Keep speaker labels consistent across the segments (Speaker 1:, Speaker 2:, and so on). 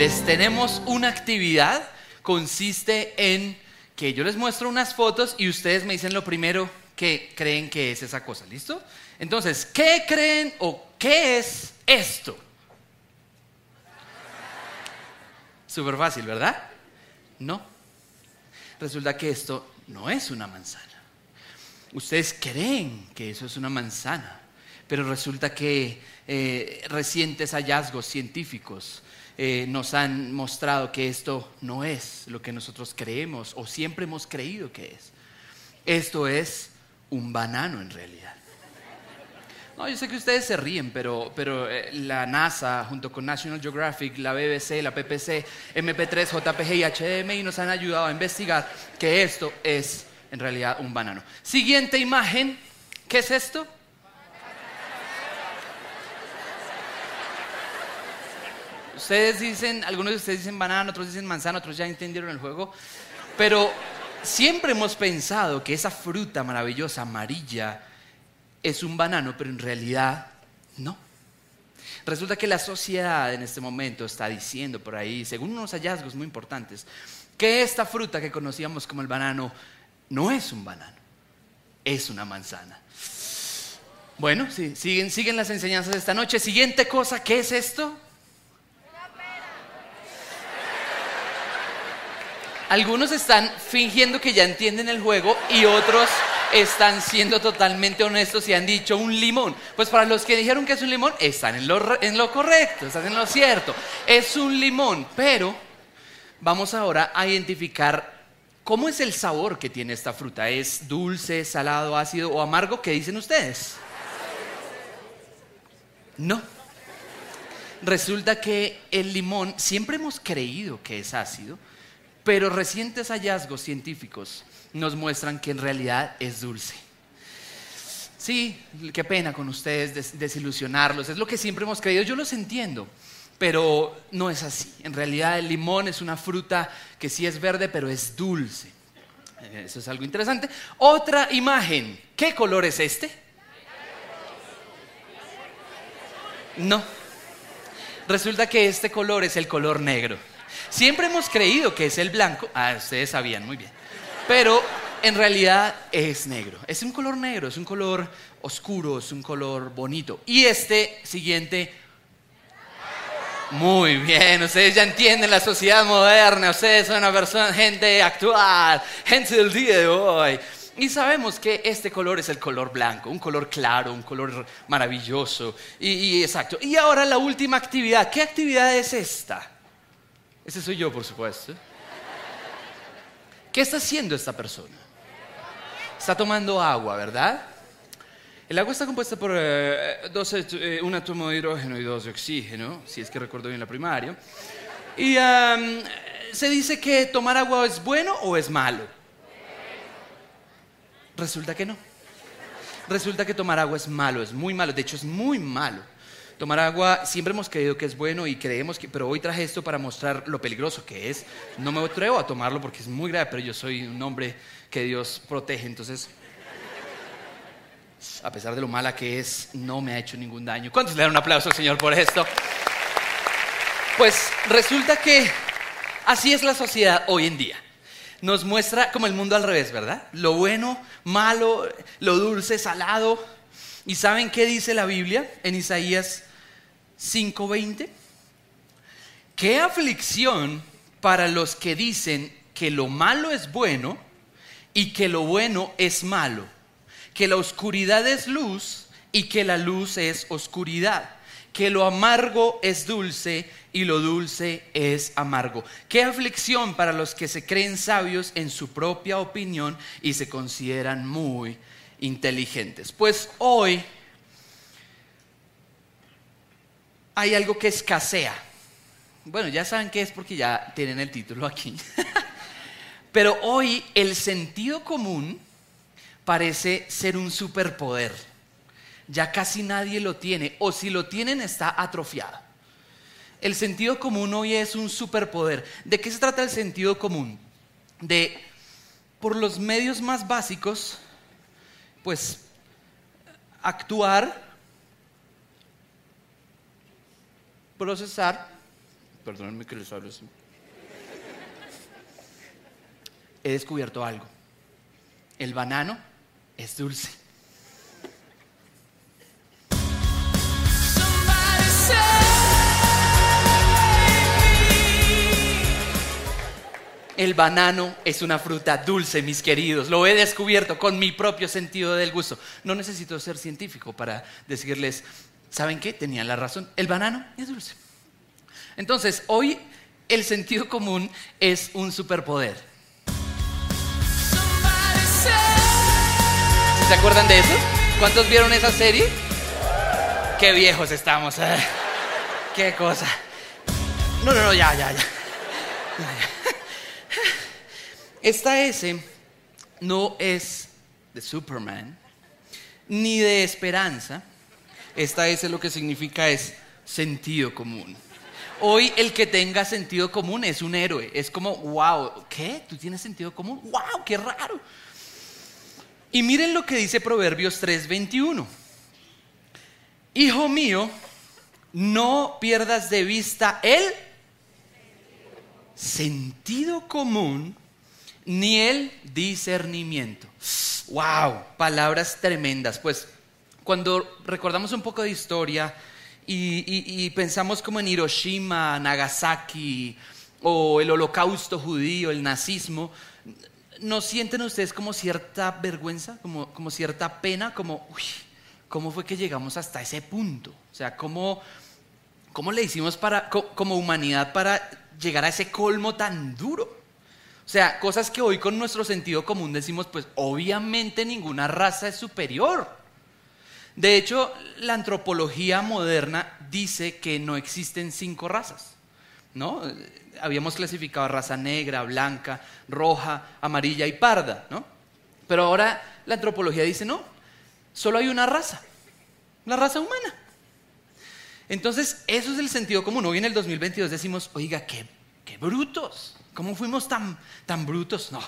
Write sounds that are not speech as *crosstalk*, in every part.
Speaker 1: les tenemos una actividad. Consiste en que yo les muestro unas fotos y ustedes me dicen lo primero que creen que es esa cosa. ¿Listo? Entonces, ¿qué creen o qué es esto? Súper fácil, ¿verdad? No. Resulta que esto no es una manzana. Ustedes creen que eso es una manzana, pero resulta que eh, recientes hallazgos científicos eh, nos han mostrado que esto no es lo que nosotros creemos o siempre hemos creído que es. Esto es un banano en realidad. No, yo sé que ustedes se ríen, pero, pero eh, la NASA, junto con National Geographic, la BBC, la PPC, MP3, JPG y HDMI nos han ayudado a investigar que esto es en realidad un banano. Siguiente imagen, ¿qué es esto? Ustedes dicen, algunos de ustedes dicen banano, otros dicen manzana, otros ya entendieron el juego, pero siempre hemos pensado que esa fruta maravillosa amarilla es un banano, pero en realidad no. Resulta que la sociedad en este momento está diciendo por ahí, según unos hallazgos muy importantes, que esta fruta que conocíamos como el banano no es un banano, es una manzana. Bueno, siguen, siguen las enseñanzas de esta noche. Siguiente cosa, ¿qué es esto? Algunos están fingiendo que ya entienden el juego y otros están siendo totalmente honestos y han dicho un limón. Pues para los que dijeron que es un limón, están en lo, en lo correcto, están en lo cierto. Es un limón, pero vamos ahora a identificar cómo es el sabor que tiene esta fruta. ¿Es dulce, salado, ácido o amargo? ¿Qué dicen ustedes? No. Resulta que el limón siempre hemos creído que es ácido, pero recientes hallazgos científicos nos muestran que en realidad es dulce. Sí, qué pena con ustedes desilusionarlos, es lo que siempre hemos creído, yo los entiendo, pero no es así. En realidad el limón es una fruta que sí es verde, pero es dulce. Eso es algo interesante. Otra imagen, ¿qué color es este? No. Resulta que este color es el color negro. Siempre hemos creído que es el blanco. Ah, ustedes sabían muy bien. Pero en realidad es negro. Es un color negro, es un color oscuro, es un color bonito. Y este siguiente muy bien, ustedes ya entienden la sociedad moderna, ustedes son una persona, gente actual, gente del día de hoy. Y sabemos que este color es el color blanco, un color claro, un color maravilloso. Y, y exacto. Y ahora la última actividad. ¿Qué actividad es esta? Ese soy yo, por supuesto. ¿Qué está haciendo esta persona? Está tomando agua, ¿verdad? El agua está compuesta por eh, dos, eh, un átomo de hidrógeno y dos de oxígeno, si es que recuerdo bien la primaria. Y se dice que tomar agua es bueno o es malo. Resulta que no. Resulta que tomar agua es malo, es muy malo. De hecho, es muy malo. Tomar agua siempre hemos creído que es bueno y creemos que, pero hoy traje esto para mostrar lo peligroso que es. No me atrevo a tomarlo porque es muy grave, pero yo soy un hombre que Dios protege, entonces, a pesar de lo mala que es, no me ha hecho ningún daño. ¿Cuántos le dan un aplauso al Señor por esto? Pues resulta que así es la sociedad hoy en día. Nos muestra como el mundo al revés, ¿verdad? Lo bueno, malo, lo dulce, salado. ¿Y saben qué dice la Biblia en Isaías 5:20? ¿Qué aflicción para los que dicen que lo malo es bueno y que lo bueno es malo? Que la oscuridad es luz y que la luz es oscuridad. Que lo amargo es dulce y lo dulce es amargo. Qué aflicción para los que se creen sabios en su propia opinión y se consideran muy inteligentes. Pues hoy hay algo que escasea. Bueno, ya saben qué es porque ya tienen el título aquí. *laughs* Pero hoy el sentido común parece ser un superpoder. Ya casi nadie lo tiene, o si lo tienen está atrofiado. El sentido común hoy es un superpoder. ¿De qué se trata el sentido común? De, por los medios más básicos, pues actuar procesar, Perdónenme que les hable así. He descubierto algo. El banano es dulce. El banano es una fruta dulce, mis queridos. Lo he descubierto con mi propio sentido del gusto. No necesito ser científico para decirles, ¿saben qué? Tenían la razón. El banano es dulce. Entonces, hoy el sentido común es un superpoder. ¿Se acuerdan de eso? ¿Cuántos vieron esa serie? Qué viejos estamos. ¿eh? Qué cosa. No, no, no, ya, ya, ya. Esta S no es de Superman ni de esperanza. Esta S lo que significa es sentido común. Hoy el que tenga sentido común es un héroe. Es como, wow, ¿qué? ¿Tú tienes sentido común? ¡Wow! ¡Qué raro! Y miren lo que dice Proverbios 3:21. Hijo mío, no pierdas de vista el sentido común ni el discernimiento. ¡Wow! Palabras tremendas. Pues cuando recordamos un poco de historia y, pensamos como en Hiroshima, Nagasaki o el holocausto judío, el nazismo, ¿no sienten ustedes como cierta vergüenza, como, como cierta pena, como, uy, ¿cómo fue que llegamos hasta ese punto? O sea, ¿cómo, cómo le hicimos para, como humanidad para llegar a ese colmo tan duro? O sea, cosas que hoy con nuestro sentido común decimos, pues obviamente ninguna raza es superior. De hecho, la antropología moderna dice que no existen cinco razas. ¿no? Habíamos clasificado raza negra, blanca, roja, amarilla y parda, ¿no? Pero ahora la antropología dice, no, solo hay una raza, la raza humana. Entonces, eso es el sentido común. Hoy en el 2022 decimos, oiga, qué, brutos. ¿Cómo fuimos tan, tan brutos? No.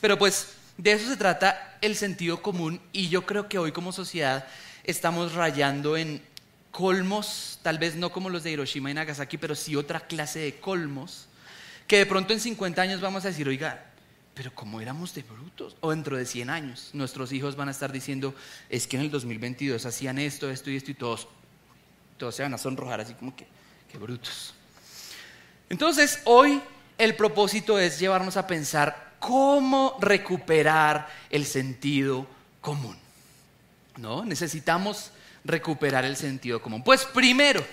Speaker 1: Pero pues de eso se trata el sentido común y yo creo que hoy como sociedad estamos rayando en colmos, tal vez no como los de Hiroshima y Nagasaki, pero sí otra clase de colmos, que de pronto en 50 años vamos a decir, oiga, pero ¿cómo éramos de brutos? O dentro de 100 años nuestros hijos van a estar diciendo, es que en el 2022 hacían esto, esto y esto y todos, todos se van a sonrojar así como que, qué brutos. Entonces, hoy el propósito es llevarnos a pensar cómo recuperar el sentido común. ¿No? Necesitamos recuperar el sentido común. Pues primero,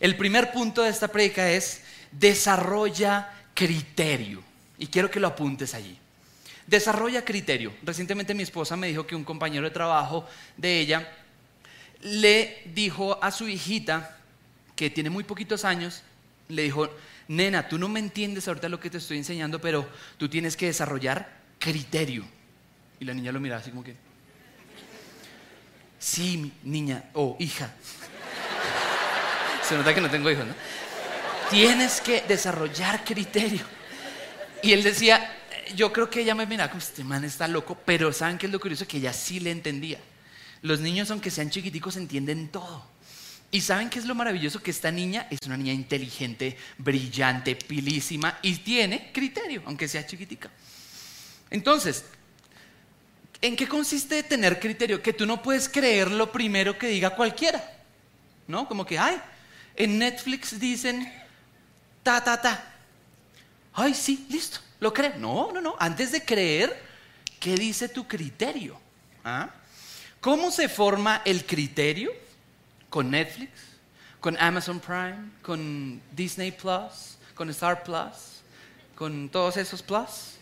Speaker 1: el primer punto de esta predica es desarrolla criterio. Y quiero que lo apuntes allí. Desarrolla criterio. Recientemente mi esposa me dijo que un compañero de trabajo de ella le dijo a su hijita, que tiene muy poquitos años, le dijo, nena, tú no me entiendes ahorita lo que te estoy enseñando, pero tú tienes que desarrollar criterio. Y la niña lo miraba así como que, sí, niña o hija. Se nota que no tengo hijos, ¿no? Tienes que desarrollar criterio. Y él decía, yo creo que ella me miraba como, este man está loco, pero ¿saben qué es lo curioso? Que ella sí le entendía. Los niños, aunque sean chiquiticos, entienden todo. Y saben qué es lo maravilloso que esta niña es una niña inteligente, brillante, pilísima y tiene criterio, aunque sea chiquitica. Entonces, ¿en qué consiste tener criterio? Que tú no puedes creer lo primero que diga cualquiera. ¿No? Como que, ay, en Netflix dicen ta, ta, ta. Ay, sí, listo, lo creo. No, no, no. Antes de creer, ¿qué dice tu criterio? ¿Ah? ¿Cómo se forma el criterio? con Netflix, con Amazon Prime, con Disney Plus, con Star Plus, con todos esos Plus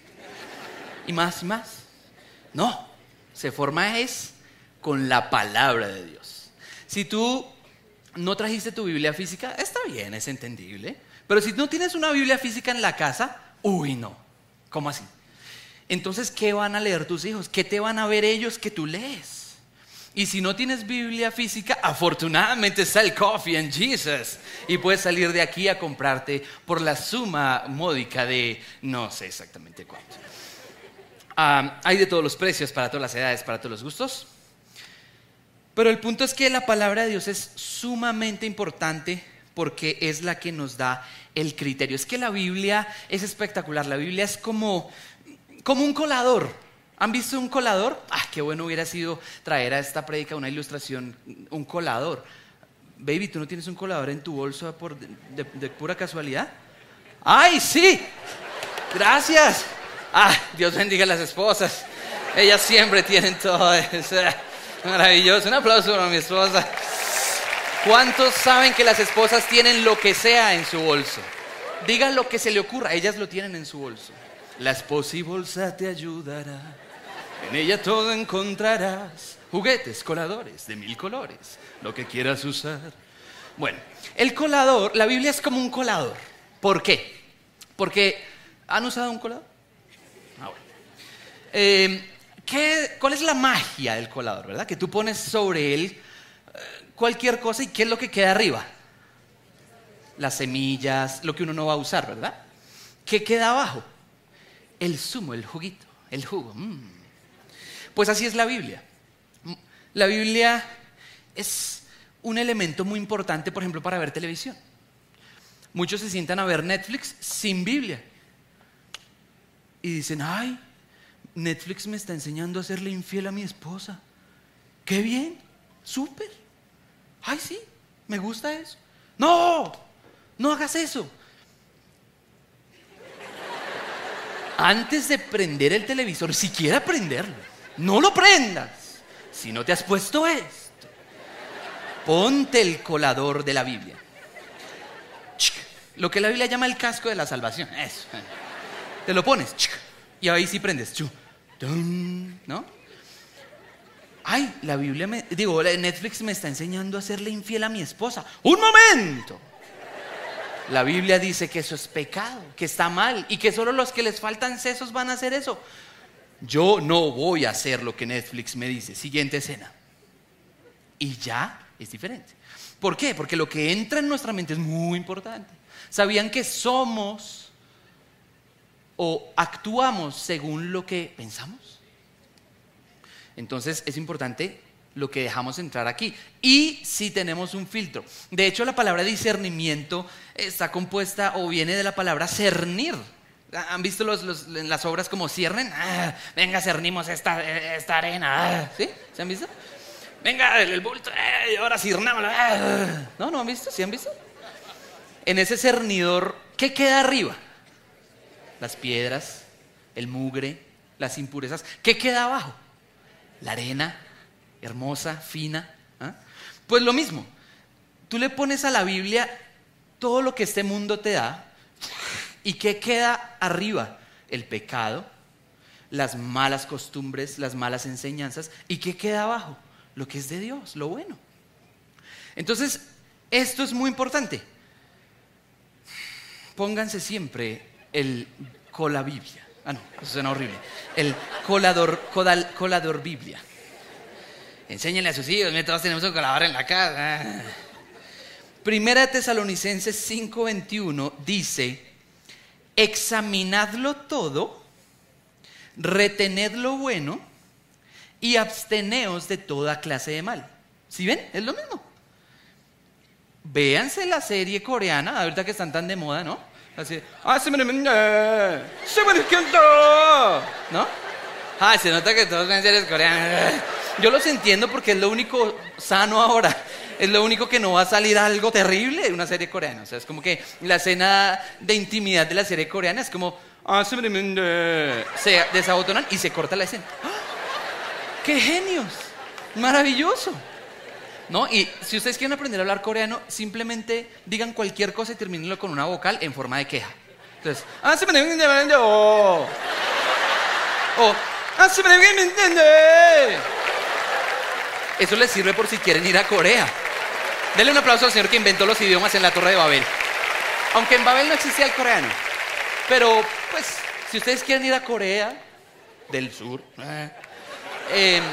Speaker 1: y más y más. No, se forma es con la palabra de Dios. Si tú no trajiste tu Biblia física, está bien, es entendible. Pero si no tienes una Biblia física en la casa, uy, no. ¿Cómo así? Entonces, ¿qué van a leer tus hijos? ¿Qué te van a ver ellos que tú lees? Y si no tienes Biblia física, afortunadamente está el Coffee and Jesus. Y puedes salir de aquí a comprarte por la suma módica de no sé exactamente cuánto. Ah, hay de todos los precios, para todas las edades, para todos los gustos. Pero el punto es que la palabra de Dios es sumamente importante porque es la que nos da el criterio. Es que la Biblia es espectacular, la Biblia es como, como un colador. ¿Han visto un colador? Ah, qué bueno hubiera sido traer a esta prédica una ilustración, un colador. Baby, ¿tú no tienes un colador en tu bolso por, de, de pura casualidad? ¡Ay, sí! Gracias. Ah, Dios bendiga a las esposas. Ellas siempre tienen todo eso. Maravilloso. Un aplauso para mi esposa. ¿Cuántos saben que las esposas tienen lo que sea en su bolso? Digan lo que se le ocurra, ellas lo tienen en su bolso. La esposa y bolsa te ayudará. En ella todo encontrarás. Juguetes, coladores de mil colores, lo que quieras usar. Bueno, el colador, la Biblia es como un colador. ¿Por qué? Porque, ¿han usado un colador? Eh, ¿qué, ¿Cuál es la magia del colador, verdad? Que tú pones sobre él eh, cualquier cosa y ¿qué es lo que queda arriba? Las semillas, lo que uno no va a usar, ¿verdad? ¿Qué queda abajo? El zumo, el juguito, el jugo. Mm. Pues así es la Biblia. La Biblia es un elemento muy importante, por ejemplo, para ver televisión. Muchos se sientan a ver Netflix sin Biblia. Y dicen, ay, Netflix me está enseñando a serle infiel a mi esposa. Qué bien, súper. Ay, sí, me gusta eso. No, no hagas eso. Antes de prender el televisor, siquiera prenderlo, no lo prendas. Si no te has puesto esto, ponte el colador de la Biblia. Lo que la Biblia llama el casco de la salvación. Eso. Te lo pones. Y ahí sí prendes. ¿No? Ay, la Biblia me. Digo, Netflix me está enseñando a serle infiel a mi esposa. ¡Un momento! La Biblia dice que eso es pecado, que está mal y que solo los que les faltan sesos van a hacer eso. Yo no voy a hacer lo que Netflix me dice. Siguiente escena. Y ya es diferente. ¿Por qué? Porque lo que entra en nuestra mente es muy importante. ¿Sabían que somos o actuamos según lo que pensamos? Entonces es importante lo que dejamos entrar aquí. Y si tenemos un filtro. De hecho, la palabra discernimiento está compuesta o viene de la palabra cernir. ¿Han visto las obras como ciernen? Ah, venga, cernimos esta, esta arena. Ah, ¿Sí? ¿Se han visto? Venga, el, bulto, eh, ahora cirnamos. Ah. ¿No? ¿No han visto? ¿Sí han visto? En ese cernidor, ¿qué queda arriba? Las piedras, el mugre, las impurezas. ¿Qué queda abajo? La arena, hermosa, fina. ¿ah? Pues lo mismo, tú le pones a la Biblia todo lo que este mundo te da y ¿qué queda arriba? El pecado, las malas costumbres, las malas enseñanzas y ¿qué queda abajo? Lo que es de Dios, lo bueno. Entonces, esto es muy importante. Pónganse siempre el cola Biblia. Ah, no, eso suena horrible. El colador, colador Biblia. Enséñenle a sus hijos, todos tenemos un colador en la casa. Primera de Tesalonicenses 5:21 dice, examinadlo todo, retened lo bueno y absteneos de toda clase de mal. ¿Sí ven? Es lo mismo. Véanse la serie coreana, ahorita que están tan de moda, ¿no? Así, ah, se me ¿no? Ah, se nota que todos ven series coreanas. Yo los entiendo porque es lo único sano ahora. Es lo único que no va a salir algo terrible de una serie coreana. O sea, es como que la escena de intimidad de la serie coreana es como. Ah, se desabotonan y se corta la escena. ¡Ah! ¡Qué genios! Maravilloso. ¿No? Y si ustedes quieren aprender a hablar coreano, simplemente digan cualquier cosa y terminenlo con una vocal en forma de queja. Entonces, ah, se me o, o, ah, se me eso les sirve por si quieren ir a Corea. Denle un aplauso al señor que inventó los idiomas en la Torre de Babel. Aunque en Babel no existía el coreano. Pero, pues, si ustedes quieren ir a Corea del Sur, eh, em,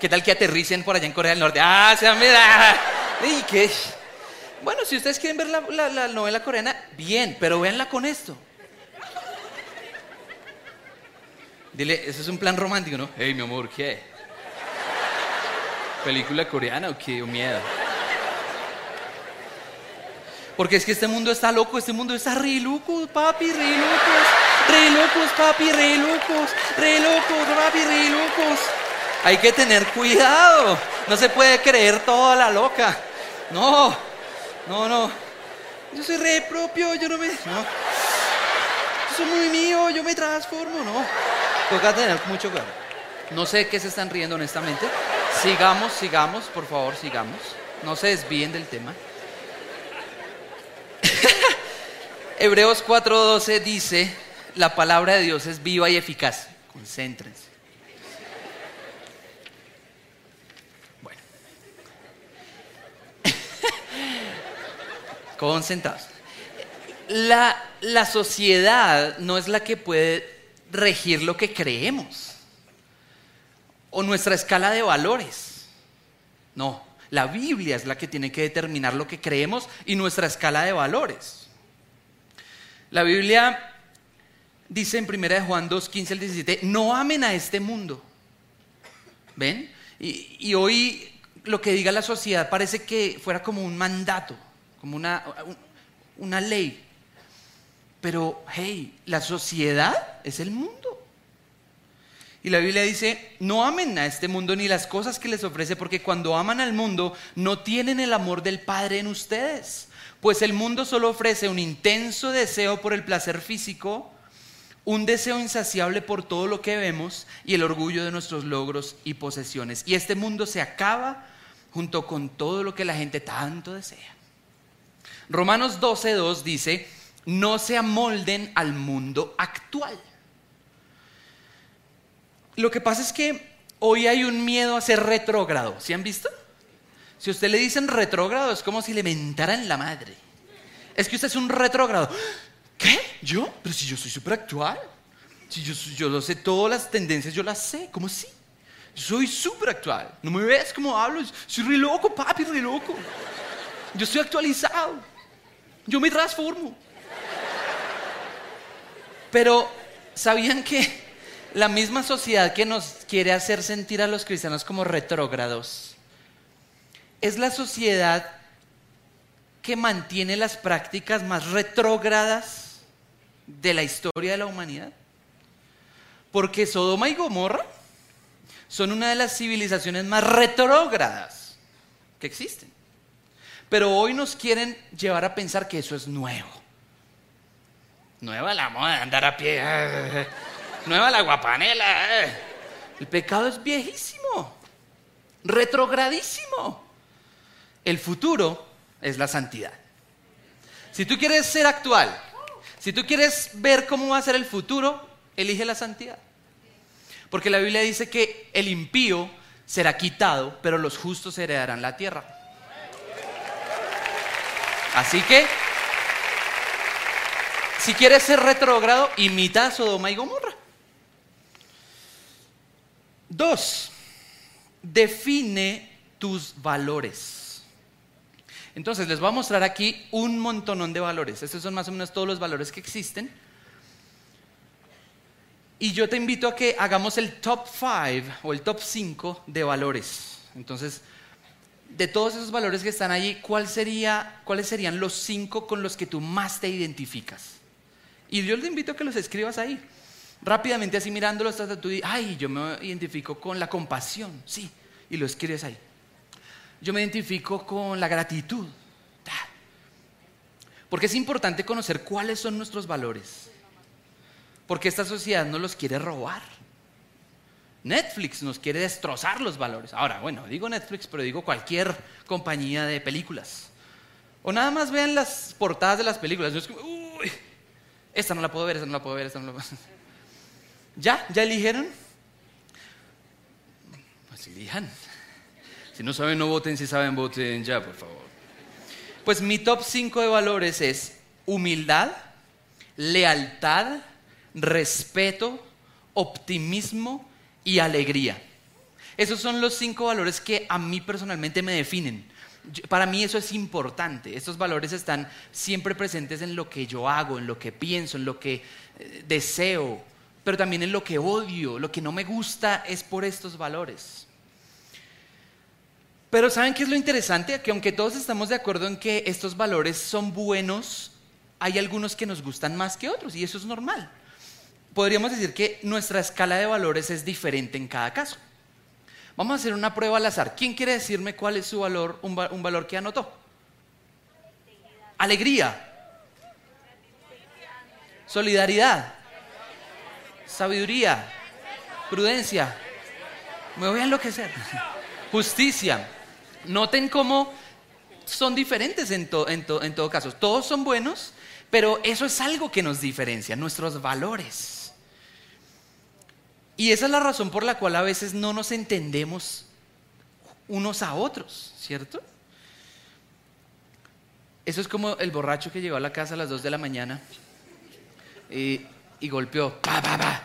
Speaker 1: ¿qué tal que aterricen por allá en Corea del Norte? Ah, se mira. *laughs* ¿Y qué? Bueno, si ustedes quieren ver la, la novela coreana, bien, pero véanla con esto. Dile, eso es un plan romántico, ¿no? Hey, mi amor, ¿qué? Película coreana o qué, o miedo. Porque es que este mundo está loco, este mundo está re loco, papi, re locos, re locos, papi, re locos, re locos, papi, re locos. Hay que tener cuidado, no se puede creer toda la loca. No, no, no. Yo soy re propio, yo no me. No. Yo soy muy mío, yo me transformo, no. Toca tener mucho cuidado. No sé qué se están riendo honestamente. Sigamos, sigamos, por favor, sigamos. No se desvíen del tema. *laughs* Hebreos 4:12 dice, la palabra de Dios es viva y eficaz. Concéntrense. Concentrados. La, la sociedad no es la que puede regir lo que creemos o nuestra escala de valores. No, la Biblia es la que tiene que determinar lo que creemos y nuestra escala de valores. La Biblia dice en 1 Juan 2, 15 al 17, no amen a este mundo. ¿Ven? Y, y, hoy lo que diga la sociedad parece que fuera como un mandato, como una, una ley. Pero, hey, la sociedad es el mundo. Y la Biblia dice, no amen a este mundo ni las cosas que les ofrece, porque cuando aman al mundo no tienen el amor del Padre en ustedes. Pues el mundo solo ofrece un intenso deseo por el placer físico, un deseo insaciable por todo lo que vemos y el orgullo de nuestros logros y posesiones. Y este mundo se acaba junto con todo lo que la gente tanto desea. Romanos 12.2 dice, no se amolden al mundo actual. Lo que pasa es que hoy hay un miedo a ser retrógrado. ¿Sí han visto? Si a usted le dicen retrógrado es como si le mentaran la madre. Es que usted es un retrógrado. ¿Qué? ¿Yo? Pero si yo soy súper actual. Si yo, yo lo sé, todas las tendencias yo las sé. ¿Cómo así? Soy súper actual. ¿No me ves cómo hablo? Soy re loco, papi, re loco. Yo estoy actualizado. Yo me transformo. Pero, ¿sabían que la misma sociedad que nos quiere hacer sentir a los cristianos como retrógrados es la sociedad que mantiene las prácticas más retrógradas de la historia de la humanidad. Porque Sodoma y Gomorra son una de las civilizaciones más retrógradas que existen. Pero hoy nos quieren llevar a pensar que eso es nuevo. Nueva la moda de andar a pie. Nueva la guapanela. Eh. El pecado es viejísimo, retrogradísimo. El futuro es la santidad. Si tú quieres ser actual, si tú quieres ver cómo va a ser el futuro, elige la santidad. Porque la Biblia dice que el impío será quitado, pero los justos heredarán la tierra. Así que, si quieres ser retrógrado, imita a Sodoma y Gomorra. Dos, define tus valores. Entonces, les voy a mostrar aquí un montonón de valores. Estos son más o menos todos los valores que existen. Y yo te invito a que hagamos el top 5 o el top 5 de valores. Entonces, de todos esos valores que están allí, ¿cuál sería, ¿cuáles serían los 5 con los que tú más te identificas? Y yo te invito a que los escribas ahí. Rápidamente así mirándolo, hasta tú dices, ay, yo me identifico con la compasión, sí, y lo escribes ahí. Yo me identifico con la gratitud. Porque es importante conocer cuáles son nuestros valores. Porque esta sociedad no los quiere robar. Netflix nos quiere destrozar los valores. Ahora, bueno, digo Netflix, pero digo cualquier compañía de películas. O nada más vean las portadas de las películas. Uy, esta no la puedo ver, esta no la puedo ver, esta no la puedo ver. *laughs* ¿Ya? ¿Ya eligieron? Pues elijan. Si no saben, no voten. Si saben, voten ya, por favor. Pues mi top 5 de valores es humildad, lealtad, respeto, optimismo y alegría. Esos son los cinco valores que a mí personalmente me definen. Para mí eso es importante. Estos valores están siempre presentes en lo que yo hago, en lo que pienso, en lo que eh, deseo, pero también en lo que odio, lo que no me gusta es por estos valores. Pero ¿saben qué es lo interesante? Que aunque todos estamos de acuerdo en que estos valores son buenos, hay algunos que nos gustan más que otros y eso es normal. Podríamos decir que nuestra escala de valores es diferente en cada caso. Vamos a hacer una prueba al azar. ¿Quién quiere decirme cuál es su valor, un, valor que anotó? Alegría. Solidaridad. Sabiduría. Prudencia. Me voy a enloquecer. *laughs* Justicia. Noten cómo son diferentes en, en todo caso. Todos son buenos, pero eso es algo que nos diferencia, nuestros valores. Y esa es la razón por la cual a veces no nos entendemos unos a otros, ¿cierto? Eso es como el borracho que llegó a la casa a las 2 de la mañana y, y golpeó, pa, pa, pa,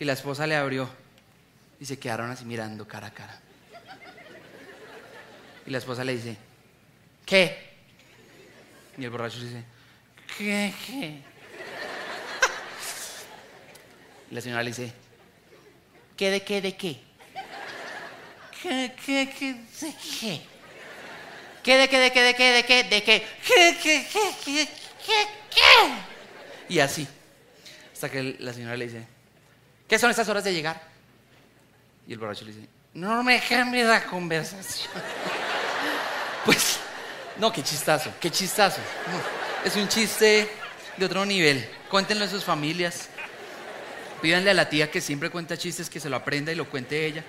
Speaker 1: y la esposa le abrió y se quedaron así mirando cara a cara. Y la esposa le dice, ¿qué? Y el borracho dice, ¿qué? ¿Qué? Y la señora le dice, ¿qué de qué de qué? ¿Qué, qué, qué, de qué? ¿Qué de qué de qué de qué de qué de qué? ¿Qué, qué, qué, qué, qué, qué? Y así, hasta que la señora le dice, ¿qué son estas horas de llegar? Y el borracho le dice, no me cambie la conversación. *laughs* Pues, no, qué chistazo, qué chistazo. es un chiste de otro nivel. Cuéntenlo a sus familias. Pídanle a la tía que siempre cuenta chistes que se lo aprenda y lo cuente ella.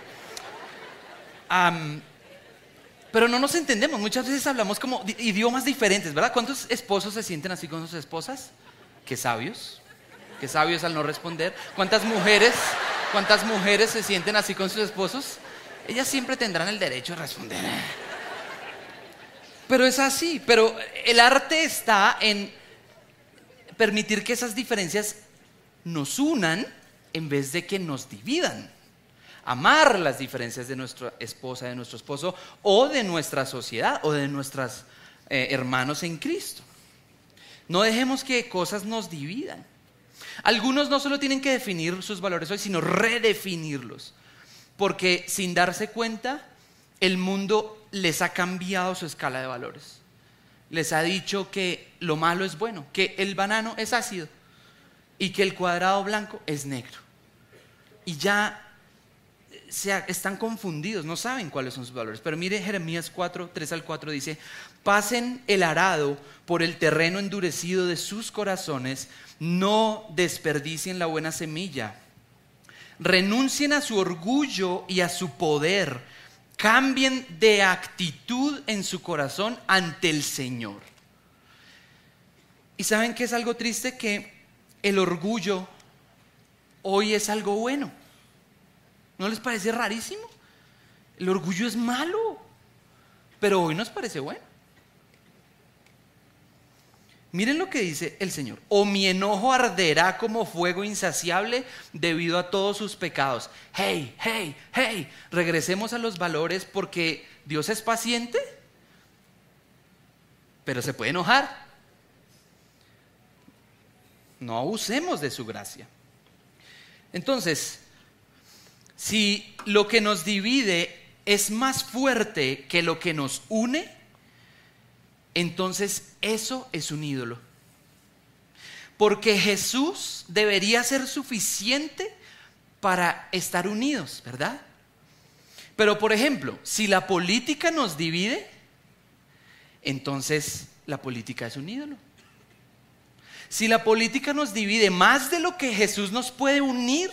Speaker 1: pero no nos entendemos. Muchas veces hablamos como idiomas diferentes, ¿verdad? ¿Cuántos esposos se sienten así con sus esposas? Qué sabios. Qué sabios al no responder. ¿Cuántas mujeres, cuántas mujeres se sienten así con sus esposos? Ellas siempre tendrán el derecho a responder. Pero es así, pero el arte está en permitir que esas diferencias nos unan en vez de que nos dividan. Amar las diferencias de nuestra esposa, de nuestro esposo o de nuestra sociedad o de nuestros eh, hermanos en Cristo. No dejemos que cosas nos dividan. Algunos no solo tienen que definir sus valores hoy, sino redefinirlos. Porque sin darse cuenta, el mundo les ha cambiado su escala de valores. Les ha dicho que lo malo es bueno, que el banano es ácido y que el cuadrado blanco es negro. Y ya se, están confundidos, no saben cuáles son sus valores. Pero mire Jeremías 4, 3 al 4 dice, pasen el arado por el terreno endurecido de sus corazones, no desperdicien la buena semilla, renuncien a su orgullo y a su poder Cambien de actitud en su corazón ante el Señor. Y saben que es algo triste que el orgullo hoy es algo bueno. ¿No les parece rarísimo? El orgullo es malo, pero hoy nos parece bueno. Miren lo que dice el Señor. O mi enojo arderá como fuego insaciable debido a todos sus pecados. Hey, hey, hey. Regresemos a los valores porque Dios es paciente, pero se puede enojar. No abusemos de su gracia. Entonces, si lo que nos divide es más fuerte que lo que nos une, entonces eso es un ídolo. Porque Jesús debería ser suficiente para estar unidos, ¿verdad? Pero por ejemplo, si la política nos divide, entonces la política es un ídolo. Si la política nos divide más de lo que Jesús nos puede unir,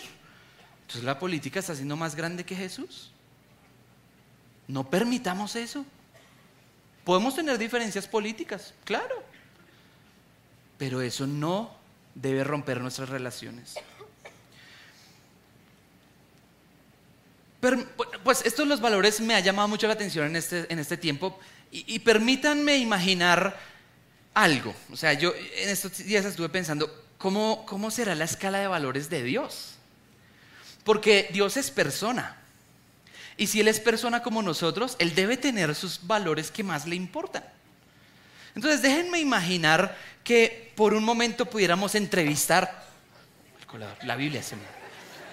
Speaker 1: entonces la política está siendo más grande que Jesús. No permitamos eso. Podemos tener diferencias políticas, claro, pero eso no debe romper nuestras relaciones. pues estos los valores me ha llamado mucho la atención en este, en este tiempo y, permítanme imaginar algo. O sea, yo en estos días estuve pensando, ¿cómo, ¿cómo será la escala de valores de Dios? Porque Dios es persona. Y si Él es persona como nosotros, Él debe tener sus valores que más le importan. Entonces déjenme imaginar que por un momento pudiéramos entrevistar la Biblia,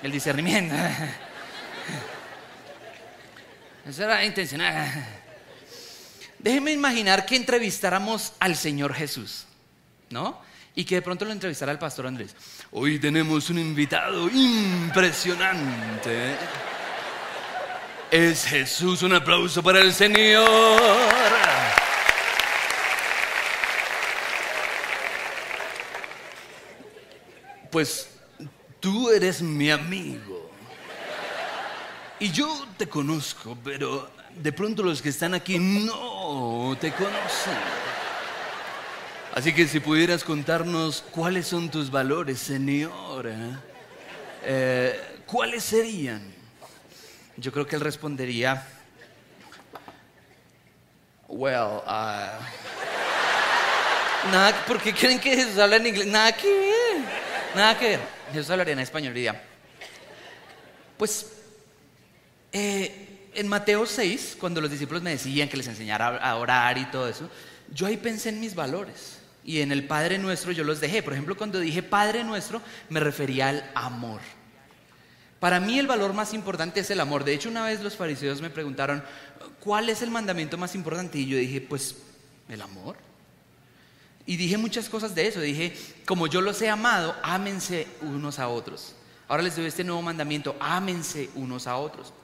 Speaker 1: el discernimiento. *laughs* Eso era intencional. Déjeme imaginar que entrevistáramos al Señor Jesús, ¿no? Y que de pronto lo entrevistara el pastor Andrés. Hoy tenemos un invitado impresionante. Es Jesús, un aplauso para el Señor. Pues tú eres mi amigo. Y yo te conozco, pero de pronto los que están aquí no te conocen. Así que si pudieras contarnos cuáles son tus valores, señora, eh, ¿cuáles serían? Yo creo que él respondería, well, uh, nada, ¿por qué creen que Jesús habla en inglés? Nada que ver, nada que ver. Jesús hablaría en español, diría, pues, eh, en Mateo 6, cuando los discípulos me decían que les enseñara a orar y todo eso, yo ahí pensé en mis valores. Y en el Padre Nuestro yo los dejé. Por ejemplo, cuando dije Padre Nuestro, me refería al amor. Para mí el valor más importante es el amor. De hecho, una vez los fariseos me preguntaron, ¿cuál es el mandamiento más importante? Y yo dije, pues, el amor. Y dije muchas cosas de eso. Dije, como yo los he amado, ámense unos a otros. Ahora les doy este nuevo mandamiento, ámense unos a otros.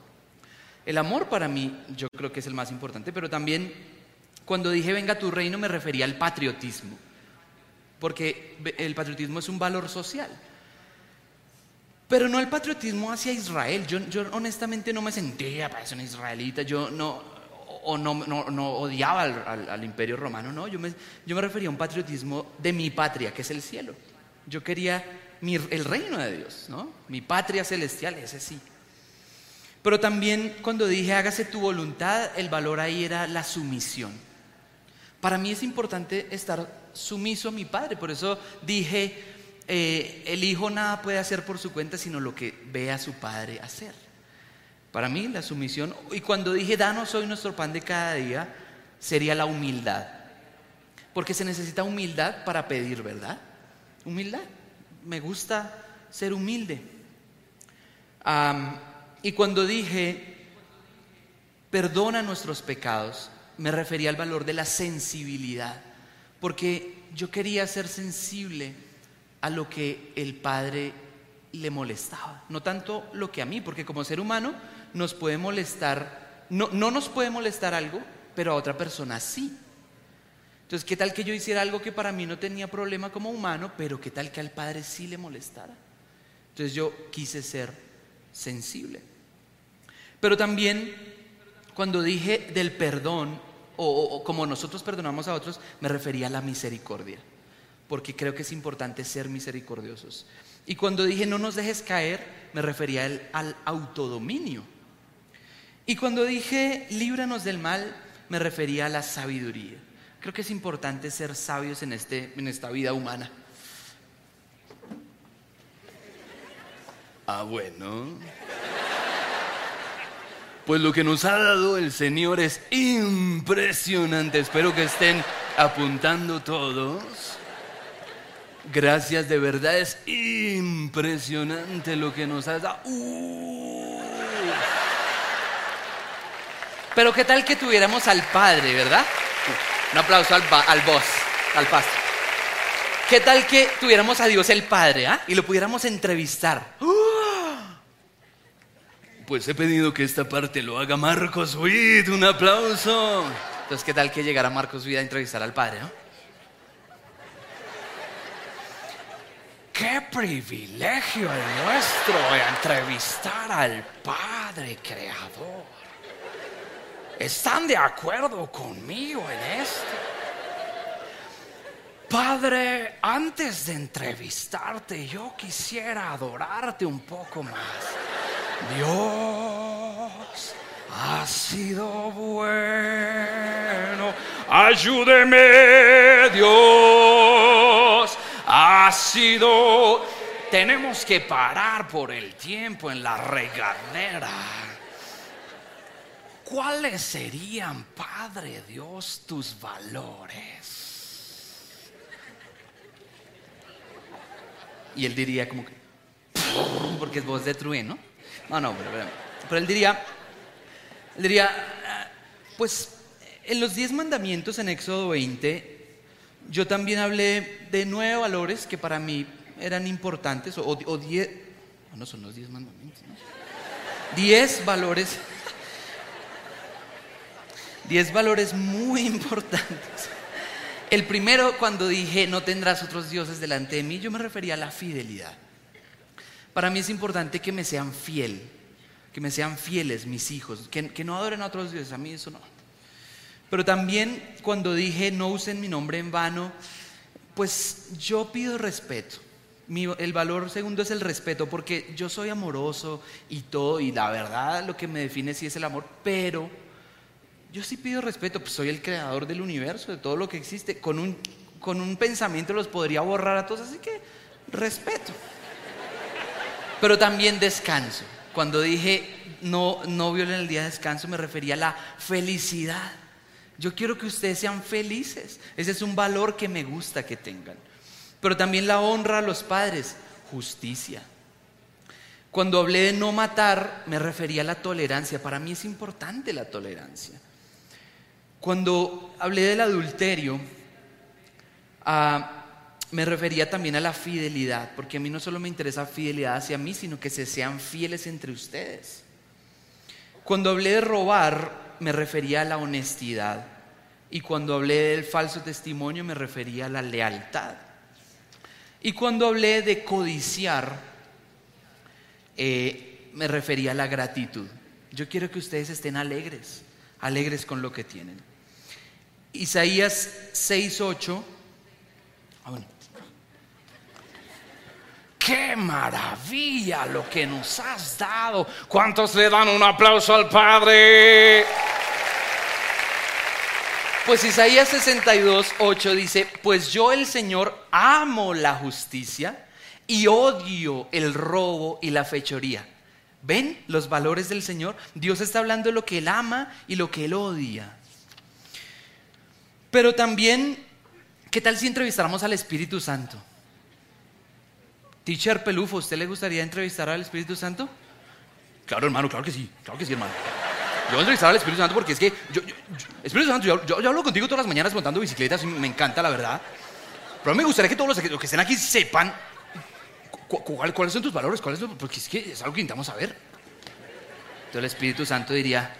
Speaker 1: El amor para mí yo creo que es el más importante, pero también cuando dije venga tu reino me refería al patriotismo porque el patriotismo es un valor social. Pero no el patriotismo hacia Israel. Yo, honestamente no me sentía para ser una israelita. Yo no, o no, no, odiaba al, imperio romano. No, yo me, yo me refería a un patriotismo de mi patria, que es el cielo. Yo quería el reino de Dios, ¿no? Mi patria celestial, ese sí. Pero también cuando dije hágase tu voluntad, el valor ahí era la sumisión. Para mí es importante estar sumiso a mi padre. Por eso dije, eh, el hijo nada puede hacer por su cuenta sino lo que ve a su padre hacer. Para mí la sumisión, y cuando dije, danos hoy nuestro pan de cada día, sería la humildad. Porque se necesita humildad para pedir, ¿verdad? Humildad. Me gusta ser humilde. Y cuando dije, perdona nuestros pecados, me refería al valor de la sensibilidad porque yo quería ser sensible a lo que el Padre le molestaba, no tanto lo que a mí, porque como ser humano nos puede molestar, no, no nos puede molestar algo, pero a otra persona sí. Entonces, ¿qué tal que yo hiciera algo que para mí no tenía problema como humano, pero qué tal que al Padre sí le molestara? Entonces yo quise ser sensible. Pero también cuando dije del perdón, o, como nosotros perdonamos a otros, me refería a la misericordia, porque creo que es importante ser misericordiosos. Y cuando dije no nos dejes caer, me refería al, al autodominio. Y cuando dije líbranos del mal, me refería a la sabiduría. Creo que es importante ser sabios en, este, en esta vida humana. Ah, bueno. Pues lo que nos ha dado el Señor es impresionante. Espero que estén apuntando todos. Gracias, de verdad es impresionante lo que nos ha dado. Pero qué tal que tuviéramos al Padre, ¿verdad? Un aplauso al, al boss, al pastor. ¿Qué tal que tuviéramos a Dios el Padre ¿ah? y lo pudiéramos entrevistar? Pues he pedido que esta parte lo haga Marcos Witt. Un aplauso. Entonces, ¿qué tal que llegara Marcos Witt a entrevistar al padre? Qué privilegio el nuestro de entrevistar al Padre Creador. ¿Están de acuerdo conmigo en esto? Padre, antes de entrevistarte, yo quisiera adorarte un poco más. Dios ha sido bueno. Ayúdeme, Dios ha sido... Tenemos que parar por el tiempo en la regadera. ¿Cuáles serían, Padre Dios, tus valores? Y él diría como que, porque es voz de trueno. No, no, pero, él diría, él diría, pues en los 10 mandamientos en Éxodo 20, yo también hablé de nueve valores que para mí eran importantes, o, o diez, no son los 10 mandamientos, ¿no? 10 valores, 10 valores muy *laughs* importantes. El primero, cuando dije, no tendrás otros dioses delante de mí, yo me refería a la fidelidad. Para mí es importante que me sean fiel, que me sean fieles mis hijos, que, que no adoren a otros dioses, a mí eso no. Pero también cuando dije, no usen mi nombre en vano, pues yo pido respeto. el valor segundo es el respeto, porque yo soy amoroso y todo, y la verdad lo que me define sí es el amor, pero yo sí pido respeto, pues soy el creador del universo, de todo lo que existe. Con un, con un pensamiento los podría borrar a todos, así que respeto. Pero también descanso. Cuando dije no, no violen el día de descanso, me refería a la felicidad. Yo quiero que ustedes sean felices. Ese es un valor que me gusta que tengan. Pero también la honra a los padres, justicia. Cuando hablé de no matar, me refería a la tolerancia. Para mí es importante la tolerancia. Cuando hablé del adulterio, ah, me refería también a la fidelidad, porque a mí no solo me interesa fidelidad hacia mí, sino que se sean fieles entre ustedes. Cuando hablé de robar, me refería a la honestidad. Y cuando hablé del falso testimonio, me refería a la lealtad. Y cuando hablé de codiciar, eh, me refería a la gratitud. Yo quiero que ustedes estén alegres, alegres con lo que tienen. Isaías 6:8. Ah, ¡Qué maravilla lo que nos has dado! ¿Cuántos le dan un aplauso al Padre? Pues Isaías 62, 8 dice, pues yo el Señor amo la justicia y odio el robo y la fechoría. ¿Ven los valores del Señor? Dios está hablando de lo que Él ama y lo que Él odia. Pero también, ¿qué tal si entrevistáramos al Espíritu Santo? Teacher Pelufo, ¿usted le gustaría entrevistar al Espíritu Santo? Claro, hermano, claro que sí, claro que sí, hermano. Yo voy a entrevistar al Espíritu Santo porque es que, yo, Espíritu Santo, yo, hablo contigo todas las mañanas montando bicicletas y me encanta, la verdad. Pero me gustaría que todos los que, estén aquí sepan cuáles son tus valores, cuáles porque es que es algo que intentamos saber. Entonces el Espíritu Santo diría,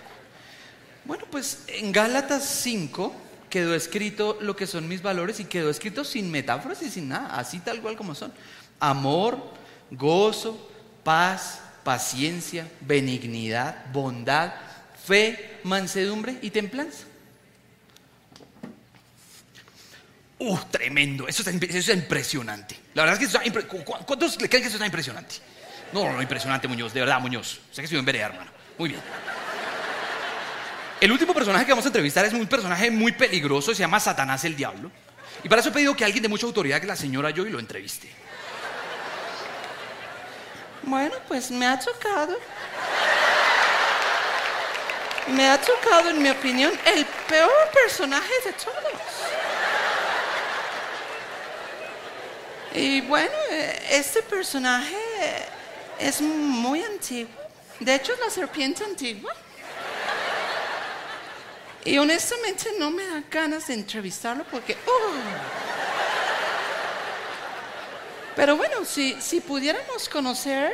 Speaker 1: bueno, pues en Gálatas 5, quedó escrito lo que son mis valores y quedó escrito sin metáforas y sin nada, así tal cual como son. Amor, gozo, paz, paciencia, benignidad, bondad, fe, mansedumbre y templanza. ¡Uh, tremendo! Eso, es impresionante. La verdad es que eso ¿Cuántos le creen que eso está impresionante? No, no, no, impresionante, Muñoz. De verdad, Muñoz. Sé que estoy en vereda, hermano. Muy bien. El último personaje que vamos a entrevistar es un personaje muy peligroso, se llama Satanás el Diablo. Y para eso he pedido que alguien de mucha autoridad, que la señora yo, y lo entreviste. Bueno, pues me ha tocado. Me ha tocado, en mi opinión, el peor personaje de todos. Y bueno, eh, este personaje es muy antiguo. De hecho, es la serpiente antigua. Y honestamente no me da ganas de entrevistarlo porque... Uh. Pero bueno, si, si pudiéramos conocer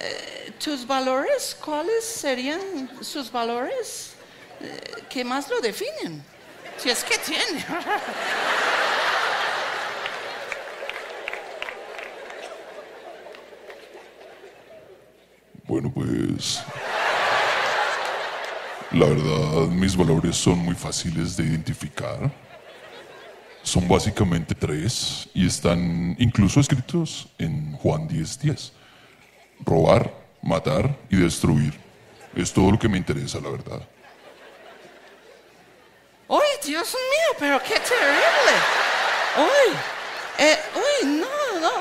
Speaker 1: eh, tus valores, ¿cuáles serían sus valores eh, que más lo definen? Si es que tiene. *laughs*
Speaker 2: Bueno, pues la verdad, mis valores son muy fáciles de identificar. Son básicamente tres y están incluso escritos en Juan 10:10. Robar, matar y destruir. Es todo lo que me interesa, la verdad.
Speaker 1: ¡Uy, Dios mío! Pero qué terrible. ¡Uy! Eh, ¡Uy, no, no!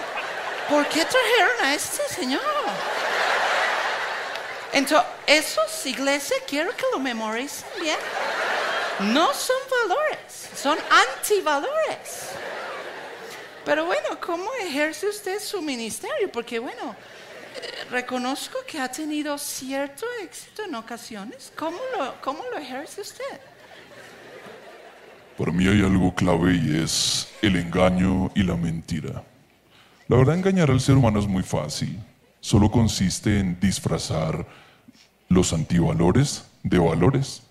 Speaker 1: ¿Por qué trajeron a este señor? Entonces, esos iglesias quiero que lo memoricen bien. No son valores, son antivalores. Pero bueno, ¿cómo ejerce usted su ministerio? Porque bueno, eh, reconozco que ha tenido cierto éxito en ocasiones. ¿Cómo lo, cómo lo ejerce usted?
Speaker 2: Para mí hay algo clave y es el engaño y la mentira. La verdad, engañar al ser humano es muy fácil. Solo consiste en disfrazar los antivalores de valores.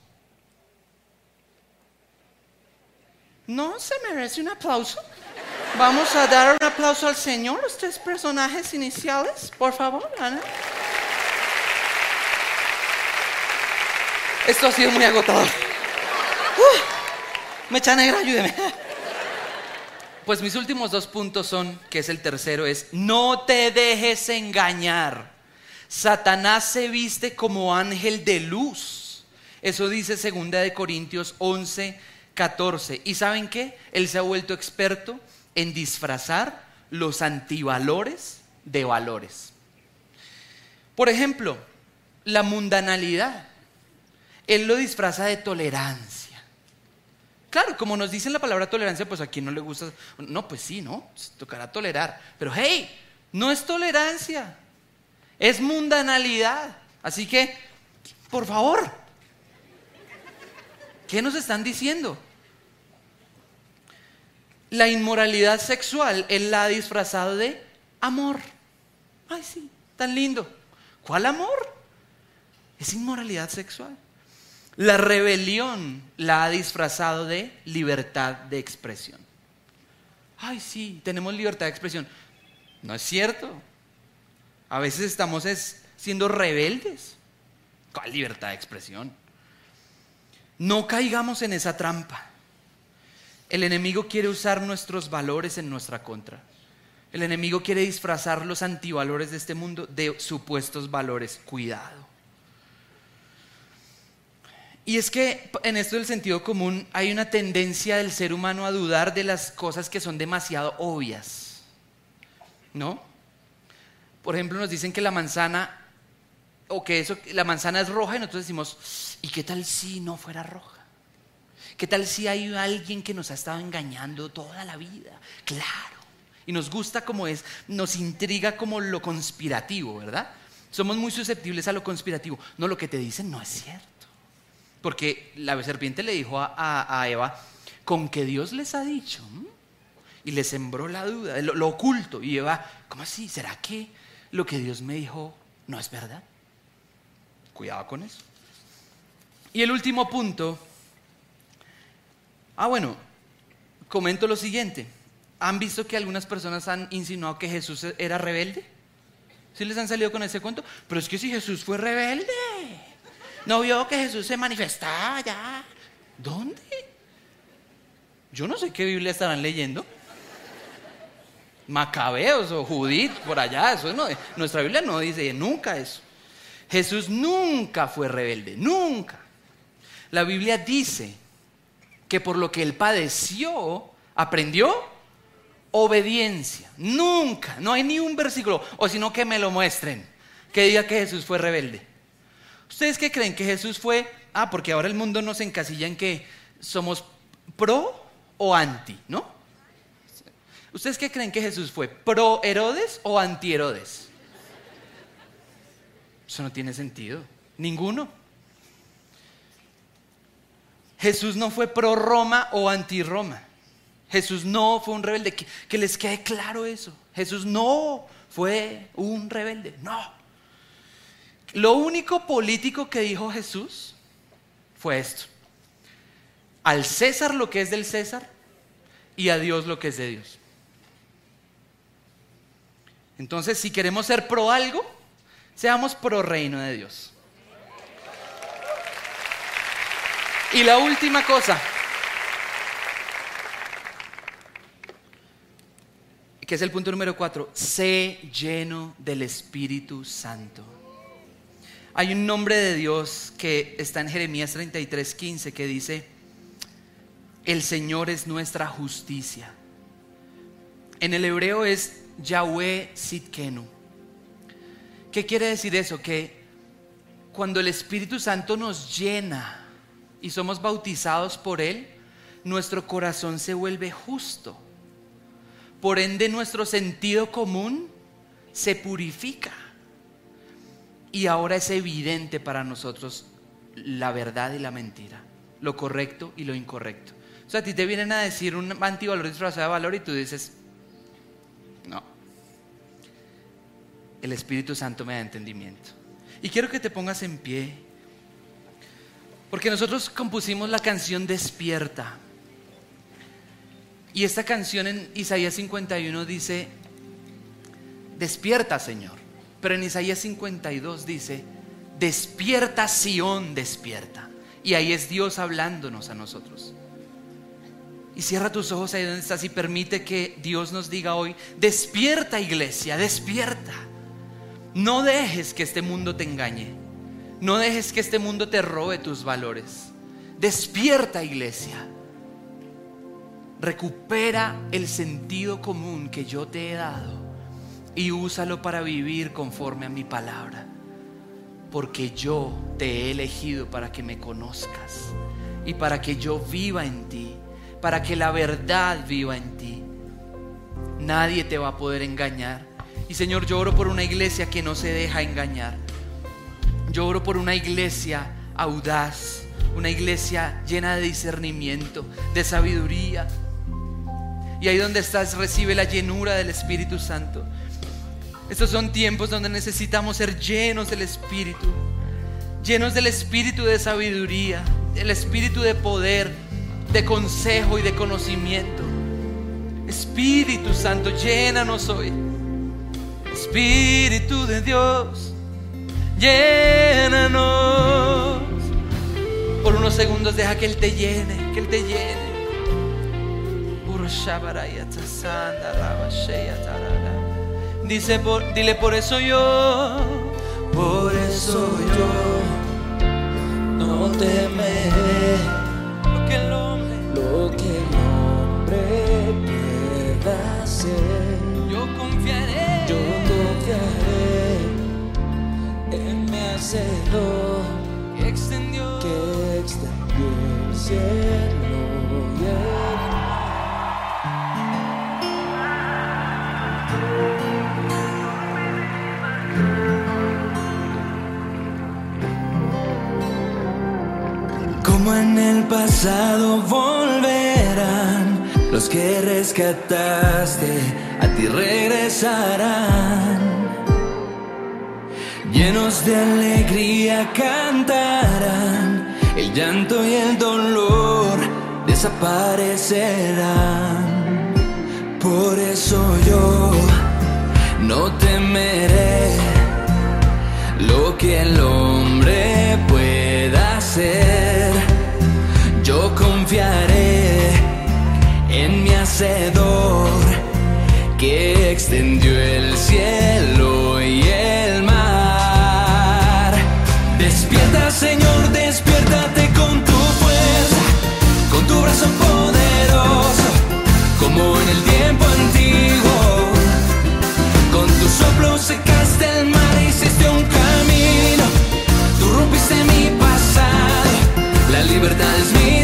Speaker 1: ¿No se merece un aplauso? Vamos a dar un aplauso al Señor, los tres personajes iniciales, por favor, Ana. Esto ha sido muy agotador. Uh, mecha negra, ayúdeme. Pues mis últimos dos puntos son, que es el tercero, es no te dejes engañar. Satanás se viste como ángel de luz. Eso dice segunda de Corintios 11, 14. ¿Y saben qué? Él se ha vuelto experto en disfrazar los antivalores de valores. Por ejemplo, la mundanalidad. Él lo disfraza de tolerancia. Claro, como nos dice la palabra tolerancia, pues a quien no le gusta. No, pues sí, ¿no? Tocará tolerar. Pero hey, no es tolerancia, es mundanalidad. Así que, por favor, ¿qué nos están diciendo? La inmoralidad sexual, él la ha disfrazado de amor. Ay, sí, tan lindo. ¿Cuál amor? Es inmoralidad sexual. La rebelión la ha disfrazado de libertad de expresión. Ay, sí, tenemos libertad de expresión. No es cierto. A veces estamos siendo rebeldes. ¿Cuál libertad de expresión? No caigamos en esa trampa. El enemigo quiere usar nuestros valores en nuestra contra. El enemigo quiere disfrazar los antivalores de este mundo de supuestos valores. Cuidado. Y es que en esto del sentido común hay una tendencia del ser humano a dudar de las cosas que son demasiado obvias. ¿No? Por ejemplo, nos dicen que la manzana o que eso la manzana es roja y nosotros decimos, ¿y qué tal si no fuera roja? ¿Qué tal si hay alguien que nos ha estado engañando toda la vida? Claro. Y nos gusta como es, nos intriga como lo conspirativo, ¿verdad? Somos muy susceptibles a lo conspirativo. No, lo que te dicen no es cierto. Porque la serpiente le dijo a, Eva, con que Dios les ha dicho. Y le sembró la duda, lo oculto. Y Eva, ¿cómo así? ¿Será que lo que Dios me dijo no es verdad? Cuidado con eso. Y el último punto Ah, bueno, comento lo siguiente. ¿Han visto que algunas personas han insinuado que Jesús era rebelde? ¿Sí les han salido con ese cuento? Pero es que si Jesús fue rebelde, no vio que Jesús se manifestaba ya. ¿Dónde? Yo no sé qué Biblia estarán leyendo. Macabeos o Judith, por allá. Eso no, nuestra Biblia no dice nunca eso. Jesús nunca fue rebelde, nunca. La Biblia dice que por lo que él padeció, aprendió obediencia. Nunca, no hay ni un versículo, o sino que me lo muestren, que diga que Jesús fue rebelde. ¿Ustedes qué creen? Que Jesús fue, ah, porque ahora el mundo nos encasilla en que somos pro o anti, ¿no? ¿Ustedes qué creen que Jesús fue? ¿Pro Herodes o anti Herodes? Eso no tiene sentido. Ninguno. Jesús no fue pro Roma o anti Roma. Jesús no fue un rebelde. Que, les quede claro eso. Jesús no fue un rebelde. No. Lo único político que dijo Jesús fue esto. Al César lo que es del César y a Dios lo que es de Dios. Entonces, si queremos ser pro algo, seamos pro reino de Dios. Y la última cosa, que es el punto número cuatro, sé lleno del Espíritu Santo. Hay un nombre de Dios que está en Jeremías 33, 15 que dice, el Señor es nuestra justicia. En el hebreo es Yahweh Sitkenu. ¿Qué quiere decir eso? Que cuando el Espíritu Santo nos llena, y somos bautizados por Él, nuestro corazón se vuelve justo. Por ende, nuestro sentido común se purifica. Y ahora es evidente para nosotros la verdad y la mentira, lo correcto y lo incorrecto. O sea, a ti te vienen a decir un antivalor disfrazado de valor y tú dices, no. El Espíritu Santo me da entendimiento. Y quiero que te pongas en pie. Porque nosotros compusimos la canción Despierta. Y esta canción en Isaías 51 dice, despierta Señor. Pero en Isaías 52 dice, despierta Sión, despierta. Y ahí es Dios hablándonos a nosotros. Y cierra tus ojos ahí donde estás y permite que Dios nos diga hoy, despierta iglesia, despierta. No dejes que este mundo te engañe. No dejes que este mundo te robe tus valores. Despierta iglesia. Recupera el sentido común que yo te he dado y úsalo para vivir conforme a mi palabra. Porque yo te he elegido para que me conozcas y para que yo viva en ti, para que la verdad viva en ti. Nadie te va a poder engañar. Y Señor, yo oro por una iglesia que no se deja engañar. Yo oro por una iglesia audaz, una iglesia llena de discernimiento, de sabiduría. Y ahí donde estás recibe la llenura del Espíritu Santo. Estos son tiempos donde necesitamos ser llenos del Espíritu, llenos del Espíritu de sabiduría, el Espíritu de poder, de consejo y de conocimiento. Espíritu Santo, llénanos hoy. Espíritu de Dios, llénanos. Por unos segundos deja que Él te llene, que Él te llene. Dice por, dile por eso yo,
Speaker 3: Por eso yo no temeré
Speaker 1: lo que el hombre,
Speaker 3: lo que el hombre pueda hacer. Como en el pasado volverán los que rescataste, a ti regresarán. Llenos de alegría cantarán, el llanto y el dolor desaparecerán. Por eso yo no temeré lo que el hombre pueda hacer. Yo confiaré en mi hacedor Señor, despiértate con tu fuerza, con tu brazo poderoso, como en el tiempo antiguo. Con tu soplo secaste el mar hiciste un camino. Tú rompiste mi pasado, la libertad es mi